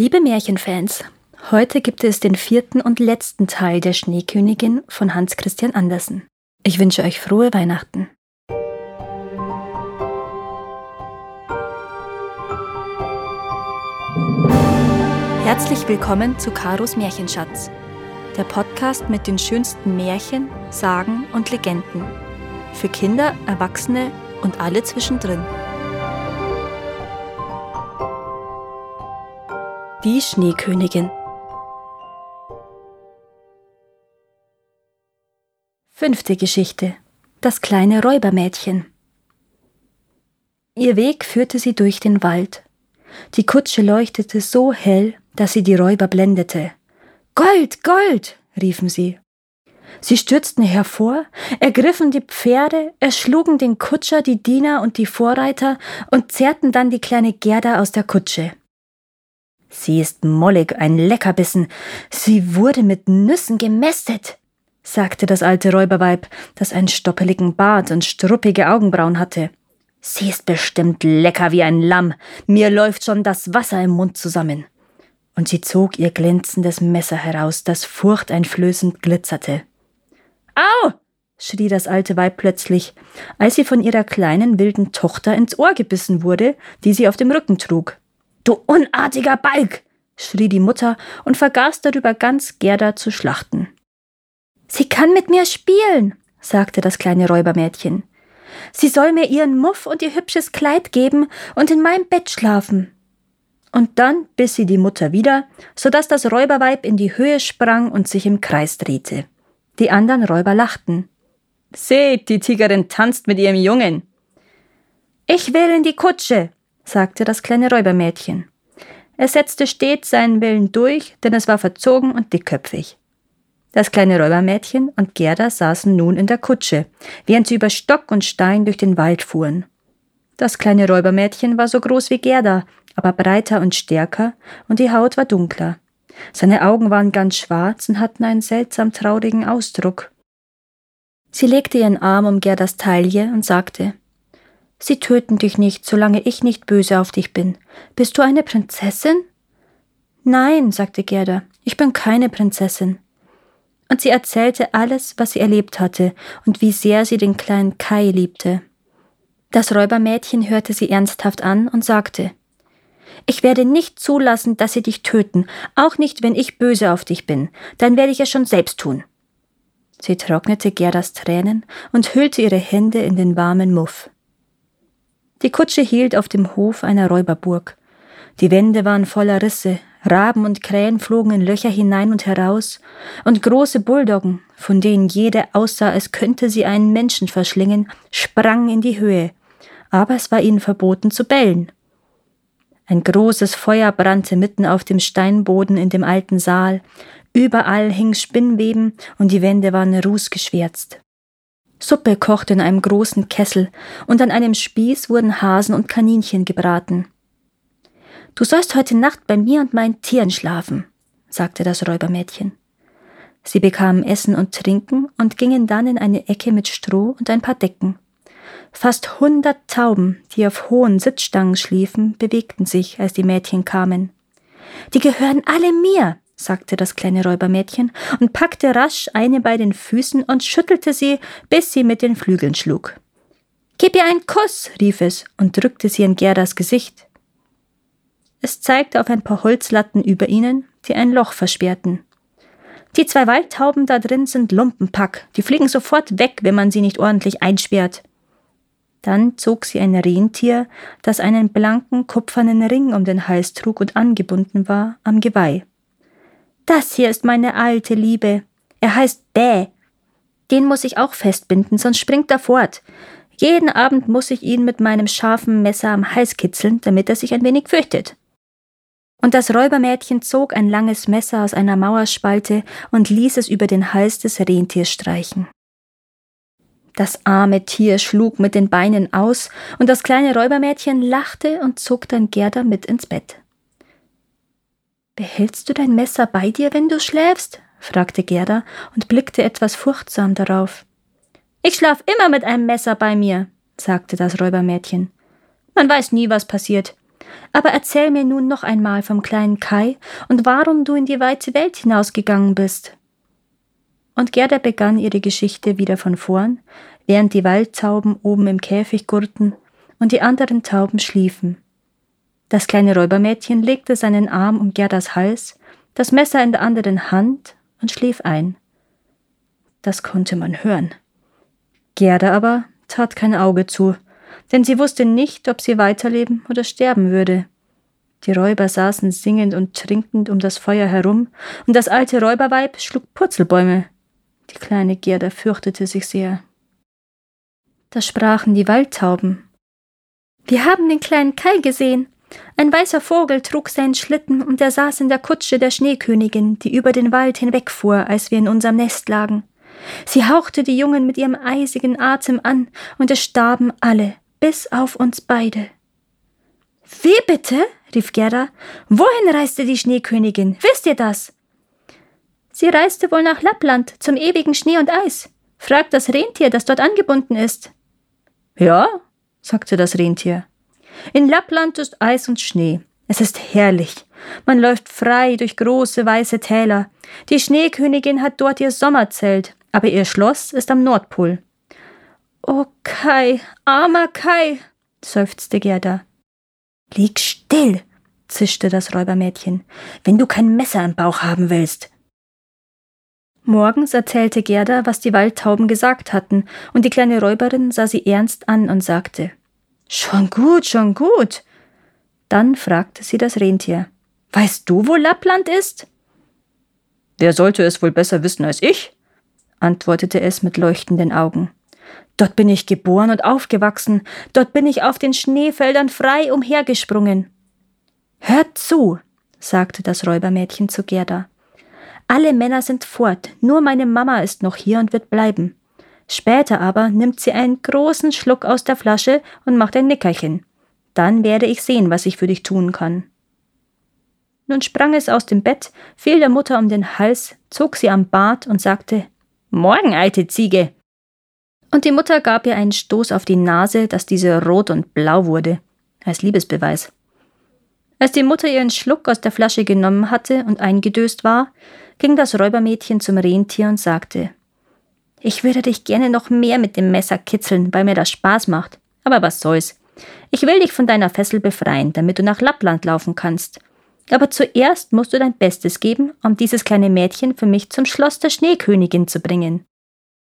Liebe Märchenfans, heute gibt es den vierten und letzten Teil der Schneekönigin von Hans Christian Andersen. Ich wünsche euch frohe Weihnachten. Herzlich willkommen zu Karos Märchenschatz, der Podcast mit den schönsten Märchen, Sagen und Legenden. Für Kinder, Erwachsene und alle zwischendrin. Die Schneekönigin. Fünfte Geschichte. Das kleine Räubermädchen. Ihr Weg führte sie durch den Wald. Die Kutsche leuchtete so hell, dass sie die Räuber blendete. Gold, Gold! riefen sie. Sie stürzten hervor, ergriffen die Pferde, erschlugen den Kutscher, die Diener und die Vorreiter und zerrten dann die kleine Gerda aus der Kutsche. Sie ist mollig, ein Leckerbissen. Sie wurde mit Nüssen gemästet, sagte das alte Räuberweib, das einen stoppeligen Bart und struppige Augenbrauen hatte. Sie ist bestimmt lecker wie ein Lamm. Mir läuft schon das Wasser im Mund zusammen. Und sie zog ihr glänzendes Messer heraus, das furchteinflößend glitzerte. Au! schrie das alte Weib plötzlich, als sie von ihrer kleinen wilden Tochter ins Ohr gebissen wurde, die sie auf dem Rücken trug. Du unartiger Balk! schrie die Mutter und vergaß darüber ganz Gerda zu schlachten. Sie kann mit mir spielen, sagte das kleine Räubermädchen. Sie soll mir ihren Muff und ihr hübsches Kleid geben und in meinem Bett schlafen. Und dann biss sie die Mutter wieder, so dass das Räuberweib in die Höhe sprang und sich im Kreis drehte. Die anderen Räuber lachten. Seht, die Tigerin tanzt mit ihrem Jungen. Ich will in die Kutsche, sagte das kleine Räubermädchen. Er setzte stets seinen Willen durch, denn es war verzogen und dickköpfig. Das kleine Räubermädchen und Gerda saßen nun in der Kutsche, während sie über Stock und Stein durch den Wald fuhren. Das kleine Räubermädchen war so groß wie Gerda, aber breiter und stärker, und die Haut war dunkler. Seine Augen waren ganz schwarz und hatten einen seltsam traurigen Ausdruck. Sie legte ihren Arm um Gerdas Taille und sagte Sie töten dich nicht, solange ich nicht böse auf dich bin. Bist du eine Prinzessin? Nein, sagte Gerda, ich bin keine Prinzessin. Und sie erzählte alles, was sie erlebt hatte und wie sehr sie den kleinen Kai liebte. Das Räubermädchen hörte sie ernsthaft an und sagte Ich werde nicht zulassen, dass sie dich töten, auch nicht, wenn ich böse auf dich bin, dann werde ich es schon selbst tun. Sie trocknete Gerdas Tränen und hüllte ihre Hände in den warmen Muff. Die Kutsche hielt auf dem Hof einer Räuberburg. Die Wände waren voller Risse, Raben und Krähen flogen in Löcher hinein und heraus, und große Bulldoggen, von denen jede aussah, als könnte sie einen Menschen verschlingen, sprangen in die Höhe, aber es war ihnen verboten zu bellen. Ein großes Feuer brannte mitten auf dem Steinboden in dem alten Saal, überall hing Spinnweben und die Wände waren rußgeschwärzt. Suppe kochte in einem großen Kessel, und an einem Spieß wurden Hasen und Kaninchen gebraten. Du sollst heute Nacht bei mir und meinen Tieren schlafen, sagte das Räubermädchen. Sie bekamen Essen und Trinken und gingen dann in eine Ecke mit Stroh und ein paar Decken. Fast hundert Tauben, die auf hohen Sitzstangen schliefen, bewegten sich, als die Mädchen kamen. Die gehören alle mir, sagte das kleine Räubermädchen und packte rasch eine bei den Füßen und schüttelte sie, bis sie mit den Flügeln schlug. Gib ihr einen Kuss, rief es und drückte sie in Gerdas Gesicht. Es zeigte auf ein paar Holzlatten über ihnen, die ein Loch versperrten. Die zwei Waldtauben da drin sind Lumpenpack, die fliegen sofort weg, wenn man sie nicht ordentlich einsperrt. Dann zog sie ein Rentier, das einen blanken, kupfernen Ring um den Hals trug und angebunden war, am Geweih. Das hier ist meine alte Liebe. Er heißt Bäh. Den muss ich auch festbinden, sonst springt er fort. Jeden Abend muss ich ihn mit meinem scharfen Messer am Hals kitzeln, damit er sich ein wenig fürchtet. Und das Räubermädchen zog ein langes Messer aus einer Mauerspalte und ließ es über den Hals des Rentiers streichen. Das arme Tier schlug mit den Beinen aus, und das kleine Räubermädchen lachte und zog dann Gerda mit ins Bett. Behältst du dein Messer bei dir, wenn du schläfst? fragte Gerda und blickte etwas furchtsam darauf. Ich schlaf immer mit einem Messer bei mir, sagte das Räubermädchen. Man weiß nie, was passiert. Aber erzähl mir nun noch einmal vom kleinen Kai und warum du in die weite Welt hinausgegangen bist. Und Gerda begann ihre Geschichte wieder von vorn, während die Waldtauben oben im Käfig gurrten und die anderen Tauben schliefen. Das kleine Räubermädchen legte seinen Arm um Gerdas Hals, das Messer in der anderen Hand und schlief ein. Das konnte man hören. Gerda aber tat kein Auge zu, denn sie wusste nicht, ob sie weiterleben oder sterben würde. Die Räuber saßen singend und trinkend um das Feuer herum, und das alte Räuberweib schlug Purzelbäume. Die kleine Gerda fürchtete sich sehr. Da sprachen die Waldtauben. Wir haben den kleinen Kai gesehen. Ein weißer Vogel trug seinen Schlitten und er saß in der Kutsche der Schneekönigin, die über den Wald hinwegfuhr, als wir in unserem Nest lagen. Sie hauchte die Jungen mit ihrem eisigen Atem an, und es starben alle, bis auf uns beide. Wie bitte? rief Gerda. Wohin reiste die Schneekönigin? Wisst ihr das? Sie reiste wohl nach Lappland zum ewigen Schnee und Eis. Fragt das Rentier, das dort angebunden ist. Ja, sagte das Rentier. In Lappland ist Eis und Schnee. Es ist herrlich. Man läuft frei durch große weiße Täler. Die Schneekönigin hat dort ihr Sommerzelt, aber ihr Schloss ist am Nordpol. Oh Kai, armer Kai, seufzte Gerda. Lieg still, zischte das Räubermädchen, wenn du kein Messer im Bauch haben willst. Morgens erzählte Gerda, was die Waldtauben gesagt hatten, und die kleine Räuberin sah sie ernst an und sagte Schon gut, schon gut. Dann fragte sie das Rentier Weißt du, wo Lappland ist? Wer sollte es wohl besser wissen als ich? antwortete es mit leuchtenden Augen. Dort bin ich geboren und aufgewachsen, dort bin ich auf den Schneefeldern frei umhergesprungen. Hört zu, sagte das Räubermädchen zu Gerda. Alle Männer sind fort, nur meine Mama ist noch hier und wird bleiben. Später aber nimmt sie einen großen Schluck aus der Flasche und macht ein Nickerchen. Dann werde ich sehen, was ich für dich tun kann. Nun sprang es aus dem Bett, fiel der Mutter um den Hals, zog sie am Bart und sagte Morgen, alte Ziege. Und die Mutter gab ihr einen Stoß auf die Nase, dass diese rot und blau wurde, als Liebesbeweis. Als die Mutter ihren Schluck aus der Flasche genommen hatte und eingedöst war, ging das Räubermädchen zum Rentier und sagte Ich würde dich gerne noch mehr mit dem Messer kitzeln, weil mir das Spaß macht. Aber was soll's. Ich will dich von deiner Fessel befreien, damit du nach Lappland laufen kannst. Aber zuerst musst du dein Bestes geben, um dieses kleine Mädchen für mich zum Schloss der Schneekönigin zu bringen.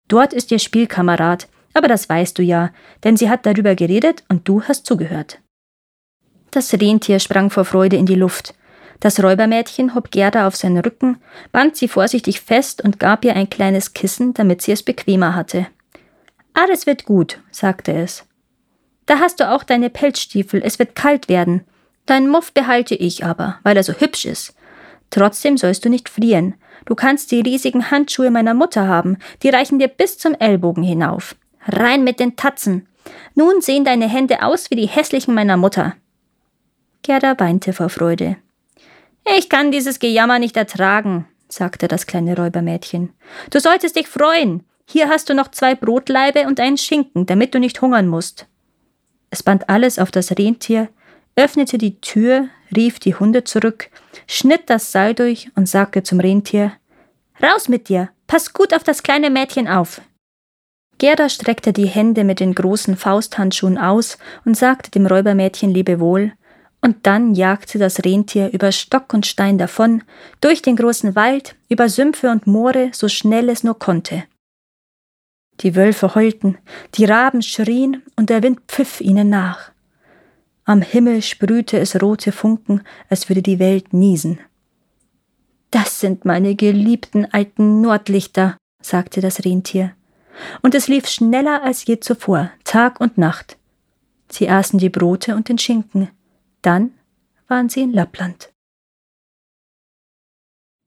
Dort ist ihr Spielkamerad, aber das weißt du ja, denn sie hat darüber geredet und du hast zugehört. Das Rentier sprang vor Freude in die Luft. Das Räubermädchen hob Gerda auf seinen Rücken, band sie vorsichtig fest und gab ihr ein kleines Kissen, damit sie es bequemer hatte. Alles wird gut, sagte es. Da hast du auch deine Pelzstiefel, es wird kalt werden. Dein Muff behalte ich aber, weil er so hübsch ist. Trotzdem sollst du nicht frieren. Du kannst die riesigen Handschuhe meiner Mutter haben, die reichen dir bis zum Ellbogen hinauf. Rein mit den Tatzen. Nun sehen deine Hände aus wie die hässlichen meiner Mutter. Gerda weinte vor Freude. Ich kann dieses Gejammer nicht ertragen, sagte das kleine Räubermädchen. Du solltest dich freuen. Hier hast du noch zwei Brotlaibe und einen Schinken, damit du nicht hungern musst. Es band alles auf das Rentier, öffnete die Tür, rief die Hunde zurück, schnitt das Seil durch und sagte zum Rentier Raus mit dir, pass gut auf das kleine Mädchen auf. Gerda streckte die Hände mit den großen Fausthandschuhen aus und sagte dem Räubermädchen Lebewohl, und dann jagte das Rentier über Stock und Stein davon, durch den großen Wald, über Sümpfe und Moore, so schnell es nur konnte. Die Wölfe heulten, die Raben schrien und der Wind pfiff ihnen nach. Am Himmel sprühte es rote Funken, als würde die Welt niesen. Das sind meine geliebten alten Nordlichter, sagte das Rentier. Und es lief schneller als je zuvor, Tag und Nacht. Sie aßen die Brote und den Schinken. Dann waren sie in Lappland.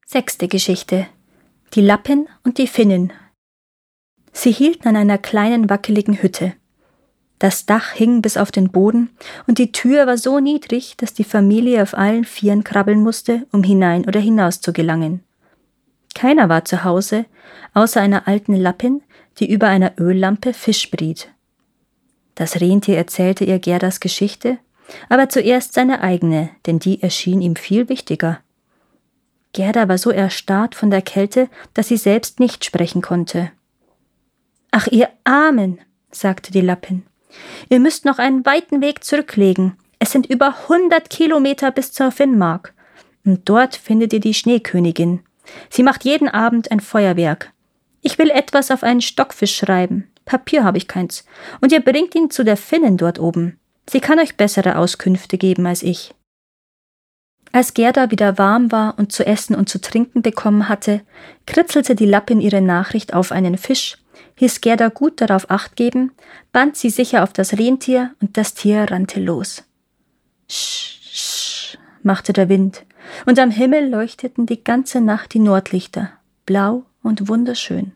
Sechste Geschichte. Die Lappin und die Finnen. Sie hielten an einer kleinen wackeligen Hütte. Das Dach hing bis auf den Boden und die Tür war so niedrig, dass die Familie auf allen Vieren krabbeln musste, um hinein oder hinaus zu gelangen. Keiner war zu Hause, außer einer alten Lappin, die über einer Öllampe Fisch briet. Das Rentier erzählte ihr Gerdas Geschichte, aber zuerst seine eigene, denn die erschien ihm viel wichtiger. Gerda war so erstarrt von der Kälte, dass sie selbst nicht sprechen konnte. Ach, ihr Armen, sagte die Lappin, ihr müsst noch einen weiten Weg zurücklegen. Es sind über hundert Kilometer bis zur Finnmark. Und dort findet ihr die Schneekönigin. Sie macht jeden Abend ein Feuerwerk. Ich will etwas auf einen Stockfisch schreiben. Papier habe ich keins. Und ihr bringt ihn zu der Finnin dort oben. Sie kann euch bessere Auskünfte geben als ich. Als Gerda wieder warm war und zu essen und zu trinken bekommen hatte, kritzelte die Lappin ihre Nachricht auf einen Fisch, hieß Gerda gut darauf acht geben, band sie sicher auf das Rentier und das Tier rannte los. Sch, sch, machte der Wind, und am Himmel leuchteten die ganze Nacht die Nordlichter, blau und wunderschön.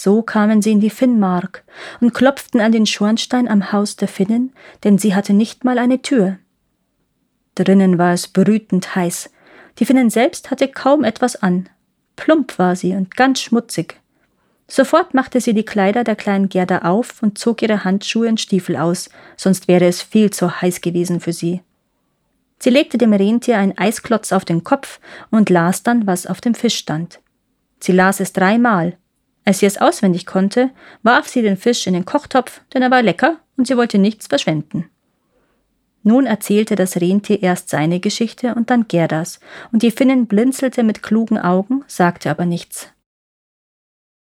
So kamen sie in die Finnmark und klopften an den Schornstein am Haus der Finnen, denn sie hatte nicht mal eine Tür. Drinnen war es brütend heiß. Die Finnin selbst hatte kaum etwas an. Plump war sie und ganz schmutzig. Sofort machte sie die Kleider der kleinen Gerda auf und zog ihre Handschuhe und Stiefel aus, sonst wäre es viel zu heiß gewesen für sie. Sie legte dem Rentier einen Eisklotz auf den Kopf und las dann, was auf dem Fisch stand. Sie las es dreimal. Als sie es auswendig konnte, warf sie den Fisch in den Kochtopf, denn er war lecker und sie wollte nichts verschwenden. Nun erzählte das Rentier erst seine Geschichte und dann Gerdas, und die Finnin blinzelte mit klugen Augen, sagte aber nichts.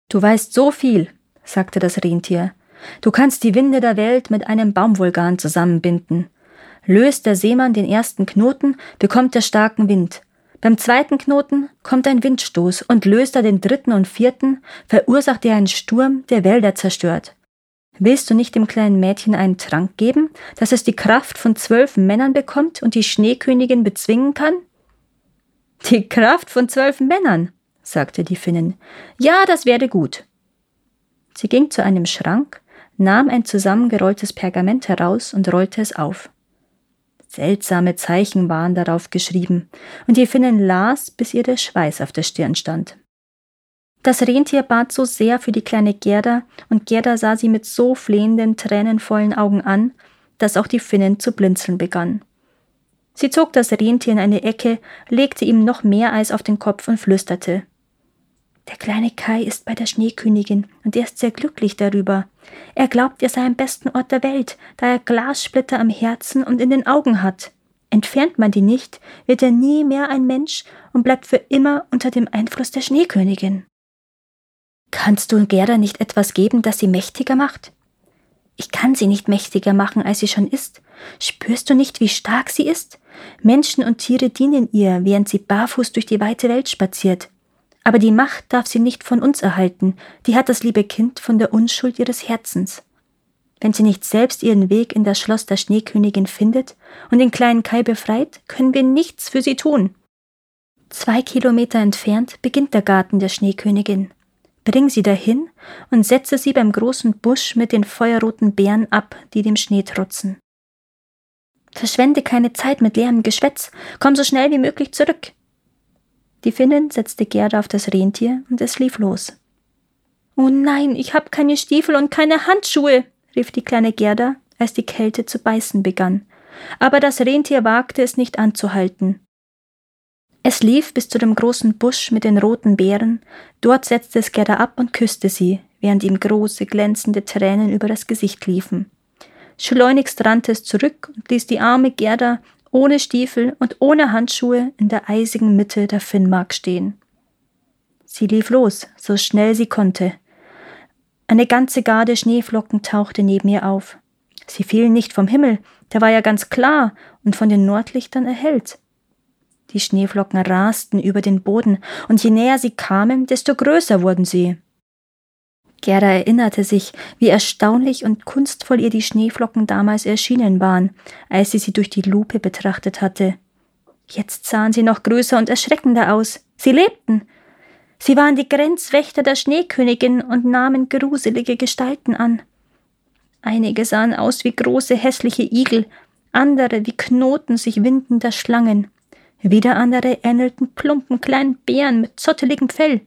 Du weißt so viel, sagte das Rentier. Du kannst die Winde der Welt mit einem Baumvulkan zusammenbinden. Löst der Seemann den ersten Knoten, bekommt er starken Wind. Beim zweiten Knoten kommt ein Windstoß und löst er den dritten und vierten, verursacht er einen Sturm, der Wälder zerstört. Willst du nicht dem kleinen Mädchen einen Trank geben, dass es die Kraft von zwölf Männern bekommt und die Schneekönigin bezwingen kann? Die Kraft von zwölf Männern, sagte die Finnin. Ja, das werde gut. Sie ging zu einem Schrank, nahm ein zusammengerolltes Pergament heraus und rollte es auf. Seltsame Zeichen waren darauf geschrieben, und die Finnin las, bis ihr der Schweiß auf der Stirn stand. Das Rentier bat so sehr für die kleine Gerda, und Gerda sah sie mit so flehenden, tränenvollen Augen an, dass auch die Finnen zu blinzeln begann. Sie zog das Rentier in eine Ecke, legte ihm noch mehr Eis auf den Kopf und flüsterte Der kleine Kai ist bei der Schneekönigin, und er ist sehr glücklich darüber. Er glaubt, er sei am besten Ort der Welt, da er Glassplitter am Herzen und in den Augen hat. Entfernt man die nicht, wird er nie mehr ein Mensch und bleibt für immer unter dem Einfluss der Schneekönigin. Kannst du Gerda nicht etwas geben, das sie mächtiger macht? Ich kann sie nicht mächtiger machen, als sie schon ist. Spürst du nicht, wie stark sie ist? Menschen und Tiere dienen ihr, während sie barfuß durch die weite Welt spaziert. Aber die Macht darf sie nicht von uns erhalten, die hat das liebe Kind von der Unschuld ihres Herzens. Wenn sie nicht selbst ihren Weg in das Schloss der Schneekönigin findet und den kleinen Kai befreit, können wir nichts für sie tun. Zwei Kilometer entfernt beginnt der Garten der Schneekönigin. Bring sie dahin und setze sie beim großen Busch mit den feuerroten Beeren ab, die dem Schnee trotzen. Verschwende keine Zeit mit leerem Geschwätz, komm so schnell wie möglich zurück. Die Finnin setzte Gerda auf das Rentier und es lief los. Oh nein, ich hab keine Stiefel und keine Handschuhe, rief die kleine Gerda, als die Kälte zu beißen begann. Aber das Rentier wagte es nicht anzuhalten. Es lief bis zu dem großen Busch mit den roten Beeren, dort setzte es Gerda ab und küsste sie, während ihm große, glänzende Tränen über das Gesicht liefen. Schleunigst rannte es zurück und ließ die arme Gerda ohne Stiefel und ohne Handschuhe in der eisigen Mitte der Finnmark stehen. Sie lief los, so schnell sie konnte. Eine ganze Garde Schneeflocken tauchte neben ihr auf. Sie fielen nicht vom Himmel, der war ja ganz klar und von den Nordlichtern erhellt. Die Schneeflocken rasten über den Boden, und je näher sie kamen, desto größer wurden sie. Gerda erinnerte sich, wie erstaunlich und kunstvoll ihr die Schneeflocken damals erschienen waren, als sie sie durch die Lupe betrachtet hatte. Jetzt sahen sie noch größer und erschreckender aus. Sie lebten. Sie waren die Grenzwächter der Schneekönigin und nahmen gruselige Gestalten an. Einige sahen aus wie große hässliche Igel, andere wie Knoten sich windender Schlangen. Wieder andere ähnelten plumpen kleinen Bären mit zotteligem Fell.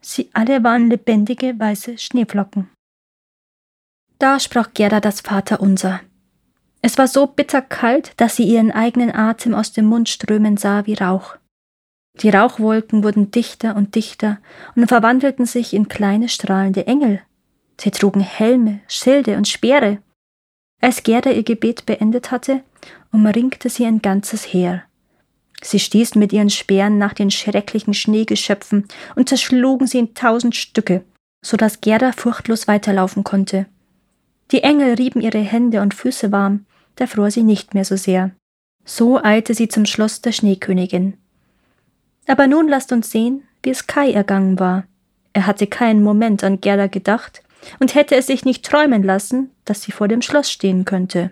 Sie alle waren lebendige weiße Schneeflocken. Da sprach Gerda das Vaterunser. Es war so bitterkalt, dass sie ihren eigenen Atem aus dem Mund strömen sah wie Rauch. Die Rauchwolken wurden dichter und dichter und verwandelten sich in kleine strahlende Engel. Sie trugen Helme, Schilde und Speere. Als Gerda ihr Gebet beendet hatte, umringte sie ein ganzes Heer. Sie stießen mit ihren Speeren nach den schrecklichen Schneegeschöpfen und zerschlugen sie in tausend Stücke, so dass Gerda furchtlos weiterlaufen konnte. Die Engel rieben ihre Hände und Füße warm, da fror sie nicht mehr so sehr. So eilte sie zum Schloss der Schneekönigin. Aber nun lasst uns sehen, wie es Kai ergangen war. Er hatte keinen Moment an Gerda gedacht und hätte es sich nicht träumen lassen, dass sie vor dem Schloss stehen könnte.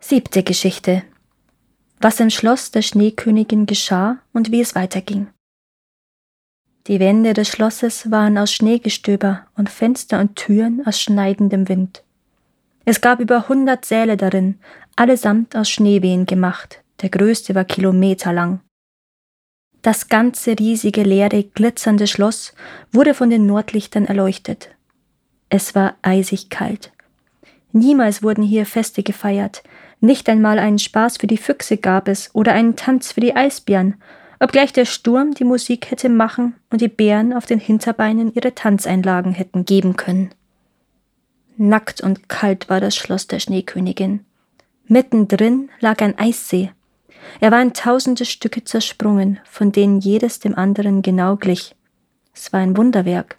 Siebte Geschichte was im Schloss der Schneekönigin geschah und wie es weiterging. Die Wände des Schlosses waren aus Schneegestöber und Fenster und Türen aus schneidendem Wind. Es gab über hundert Säle darin, allesamt aus Schneewehen gemacht, der größte war kilometerlang. Das ganze riesige, leere, glitzernde Schloss wurde von den Nordlichtern erleuchtet. Es war eisig kalt. Niemals wurden hier Feste gefeiert, nicht einmal einen Spaß für die Füchse gab es oder einen Tanz für die Eisbären, obgleich der Sturm die Musik hätte machen und die Bären auf den Hinterbeinen ihre Tanzeinlagen hätten geben können. Nackt und kalt war das Schloss der Schneekönigin. Mittendrin lag ein Eissee. Er war in tausende Stücke zersprungen, von denen jedes dem anderen genau glich. Es war ein Wunderwerk.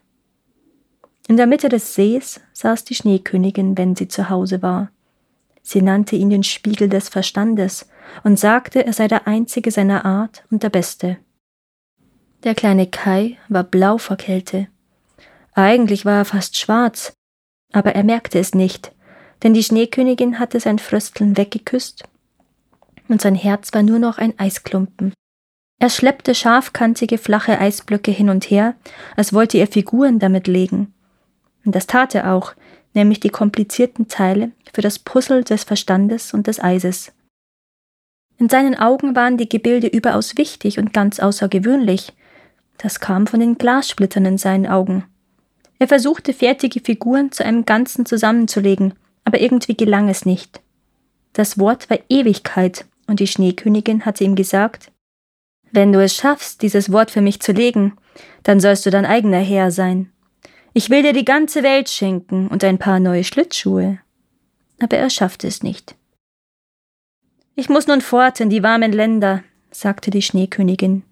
In der Mitte des Sees saß die Schneekönigin, wenn sie zu Hause war. Sie nannte ihn den Spiegel des Verstandes und sagte, er sei der einzige seiner Art und der beste. Der kleine Kai war blau vor Kälte. Eigentlich war er fast schwarz, aber er merkte es nicht, denn die Schneekönigin hatte sein Frösteln weggeküsst und sein Herz war nur noch ein Eisklumpen. Er schleppte scharfkantige flache Eisblöcke hin und her, als wollte er Figuren damit legen. Und das tat er auch, nämlich die komplizierten Teile für das Puzzle des Verstandes und des Eises. In seinen Augen waren die Gebilde überaus wichtig und ganz außergewöhnlich. Das kam von den Glassplittern in seinen Augen. Er versuchte fertige Figuren zu einem Ganzen zusammenzulegen, aber irgendwie gelang es nicht. Das Wort war Ewigkeit, und die Schneekönigin hatte ihm gesagt, wenn du es schaffst, dieses Wort für mich zu legen, dann sollst du dein eigener Herr sein. Ich will dir die ganze Welt schenken und ein paar neue Schlittschuhe. Aber er schaffte es nicht. Ich muss nun fort in die warmen Länder, sagte die Schneekönigin.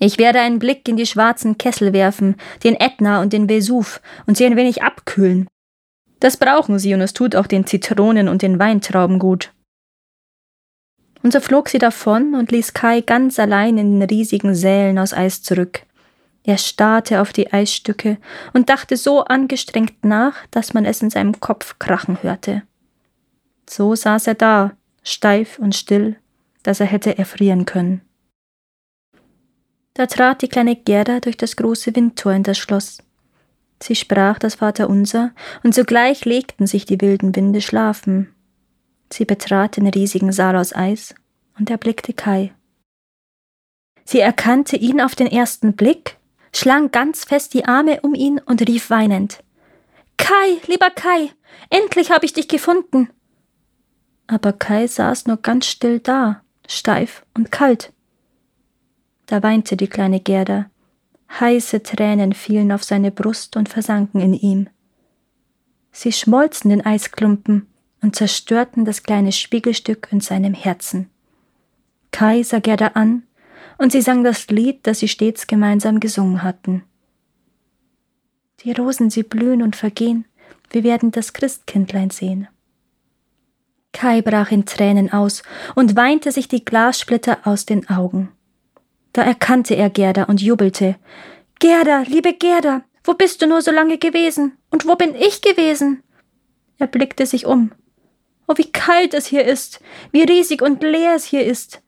Ich werde einen Blick in die schwarzen Kessel werfen, den Ätna und den Vesuv, und sie ein wenig abkühlen. Das brauchen sie, und es tut auch den Zitronen und den Weintrauben gut. Und so flog sie davon und ließ Kai ganz allein in den riesigen Sälen aus Eis zurück. Er starrte auf die Eisstücke und dachte so angestrengt nach, dass man es in seinem Kopf krachen hörte. So saß er da, steif und still, dass er hätte erfrieren können. Da trat die kleine Gerda durch das große Windtor in das Schloss. Sie sprach das Vaterunser, und sogleich legten sich die wilden Winde schlafen. Sie betrat den riesigen Saal aus Eis und erblickte Kai. Sie erkannte ihn auf den ersten Blick schlang ganz fest die Arme um ihn und rief weinend Kai, lieber Kai, endlich habe ich dich gefunden. Aber Kai saß nur ganz still da, steif und kalt. Da weinte die kleine Gerda. Heiße Tränen fielen auf seine Brust und versanken in ihm. Sie schmolzen den Eisklumpen und zerstörten das kleine Spiegelstück in seinem Herzen. Kai sah Gerda an und sie sang das Lied, das sie stets gemeinsam gesungen hatten. Die Rosen, sie blühen und vergehen, wir werden das Christkindlein sehen. Kai brach in Tränen aus und weinte sich die Glassplitter aus den Augen. Da erkannte er Gerda und jubelte. Gerda, liebe Gerda, wo bist du nur so lange gewesen? Und wo bin ich gewesen? Er blickte sich um. Oh, wie kalt es hier ist, wie riesig und leer es hier ist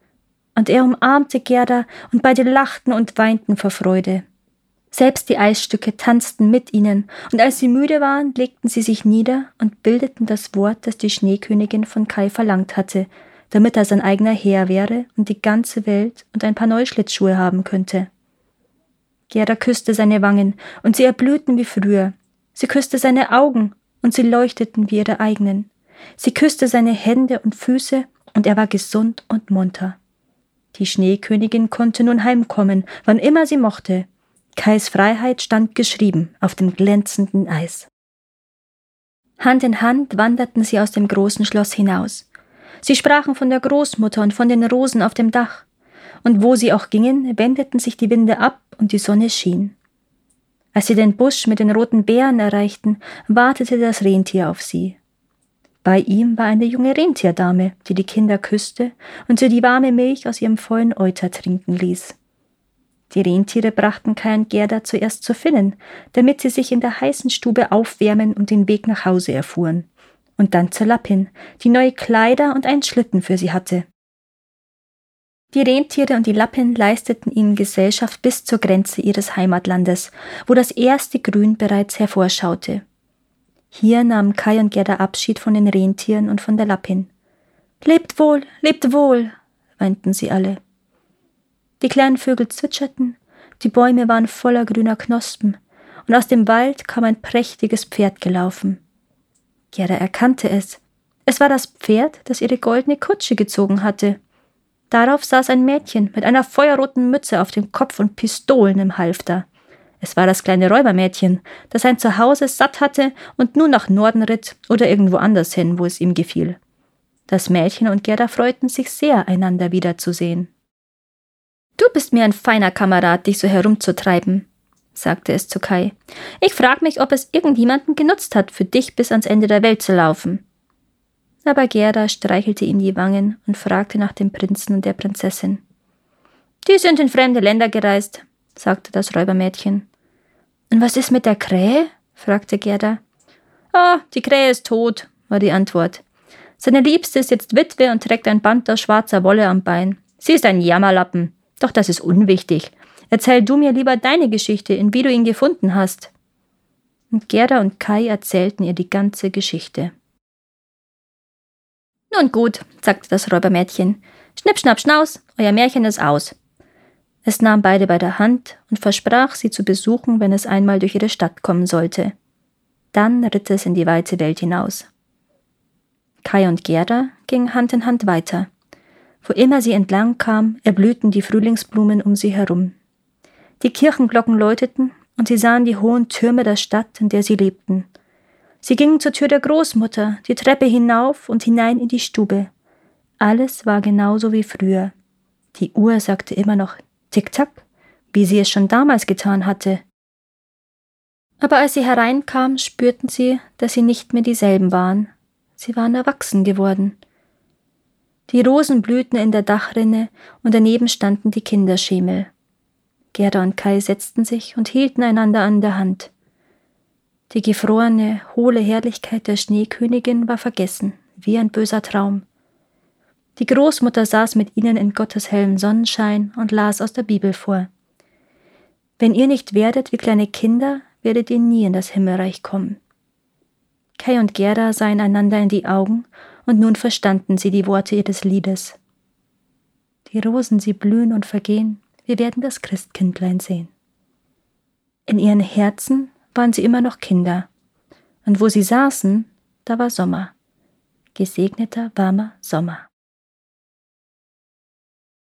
und er umarmte Gerda und beide lachten und weinten vor Freude. Selbst die Eisstücke tanzten mit ihnen, und als sie müde waren, legten sie sich nieder und bildeten das Wort, das die Schneekönigin von Kai verlangt hatte, damit er sein eigener Herr wäre und die ganze Welt und ein paar neue Schlittschuhe haben könnte. Gerda küsste seine Wangen, und sie erblühten wie früher. Sie küsste seine Augen, und sie leuchteten wie ihre eigenen. Sie küsste seine Hände und Füße, und er war gesund und munter. Die Schneekönigin konnte nun heimkommen, wann immer sie mochte. Kais Freiheit stand geschrieben auf dem glänzenden Eis. Hand in Hand wanderten sie aus dem großen Schloss hinaus. Sie sprachen von der Großmutter und von den Rosen auf dem Dach. Und wo sie auch gingen, wendeten sich die Winde ab und die Sonne schien. Als sie den Busch mit den roten Beeren erreichten, wartete das Rentier auf sie. Bei ihm war eine junge Rentierdame, die die Kinder küsste und sie die warme Milch aus ihrem vollen Euter trinken ließ. Die Rentiere brachten Kai und Gerda zuerst zu Finnen, damit sie sich in der heißen Stube aufwärmen und den Weg nach Hause erfuhren. Und dann zur Lappin, die neue Kleider und einen Schlitten für sie hatte. Die Rentiere und die Lappin leisteten ihnen Gesellschaft bis zur Grenze ihres Heimatlandes, wo das erste Grün bereits hervorschaute. Hier nahmen Kai und Gerda Abschied von den Rentieren und von der Lappin. Lebt wohl, lebt wohl, weinten sie alle. Die kleinen Vögel zwitscherten, die Bäume waren voller grüner Knospen, und aus dem Wald kam ein prächtiges Pferd gelaufen. Gerda erkannte es. Es war das Pferd, das ihre goldene Kutsche gezogen hatte. Darauf saß ein Mädchen mit einer feuerroten Mütze auf dem Kopf und Pistolen im Halfter. Es war das kleine Räubermädchen, das sein Zuhause satt hatte und nun nach Norden ritt oder irgendwo anders hin, wo es ihm gefiel. Das Mädchen und Gerda freuten sich sehr, einander wiederzusehen. Du bist mir ein feiner Kamerad, dich so herumzutreiben, sagte es zu Kai. Ich frag mich, ob es irgendjemanden genutzt hat, für dich bis ans Ende der Welt zu laufen. Aber Gerda streichelte ihm die Wangen und fragte nach dem Prinzen und der Prinzessin. Die sind in fremde Länder gereist, sagte das Räubermädchen. Und was ist mit der Krähe? fragte Gerda. Ah, die Krähe ist tot, war die Antwort. Seine Liebste ist jetzt Witwe und trägt ein Band aus schwarzer Wolle am Bein. Sie ist ein Jammerlappen. Doch das ist unwichtig. Erzähl du mir lieber deine Geschichte, in wie du ihn gefunden hast. Und Gerda und Kai erzählten ihr die ganze Geschichte. Nun gut, sagte das Räubermädchen. Schnipp, schnapp, schnaus, euer Märchen ist aus. Es nahm beide bei der Hand und versprach, sie zu besuchen, wenn es einmal durch ihre Stadt kommen sollte. Dann ritt es in die weite Welt hinaus. Kai und Gerda gingen Hand in Hand weiter. Wo immer sie entlang kam, erblühten die Frühlingsblumen um sie herum. Die Kirchenglocken läuteten, und sie sahen die hohen Türme der Stadt, in der sie lebten. Sie gingen zur Tür der Großmutter, die Treppe hinauf und hinein in die Stube. Alles war genauso wie früher. Die Uhr sagte immer noch Tick-Tack, wie sie es schon damals getan hatte. Aber als sie hereinkam, spürten sie, dass sie nicht mehr dieselben waren. Sie waren erwachsen geworden. Die Rosen blühten in der Dachrinne und daneben standen die Kinderschemel. Gerda und Kai setzten sich und hielten einander an der Hand. Die gefrorene, hohle Herrlichkeit der Schneekönigin war vergessen, wie ein böser Traum. Die Großmutter saß mit ihnen in Gottes hellem Sonnenschein und las aus der Bibel vor. Wenn ihr nicht werdet wie kleine Kinder, werdet ihr nie in das Himmelreich kommen. Kai und Gerda sahen einander in die Augen und nun verstanden sie die Worte ihres Liedes. Die Rosen, sie blühen und vergehen, wir werden das Christkindlein sehen. In ihren Herzen waren sie immer noch Kinder, und wo sie saßen, da war Sommer, gesegneter, warmer Sommer.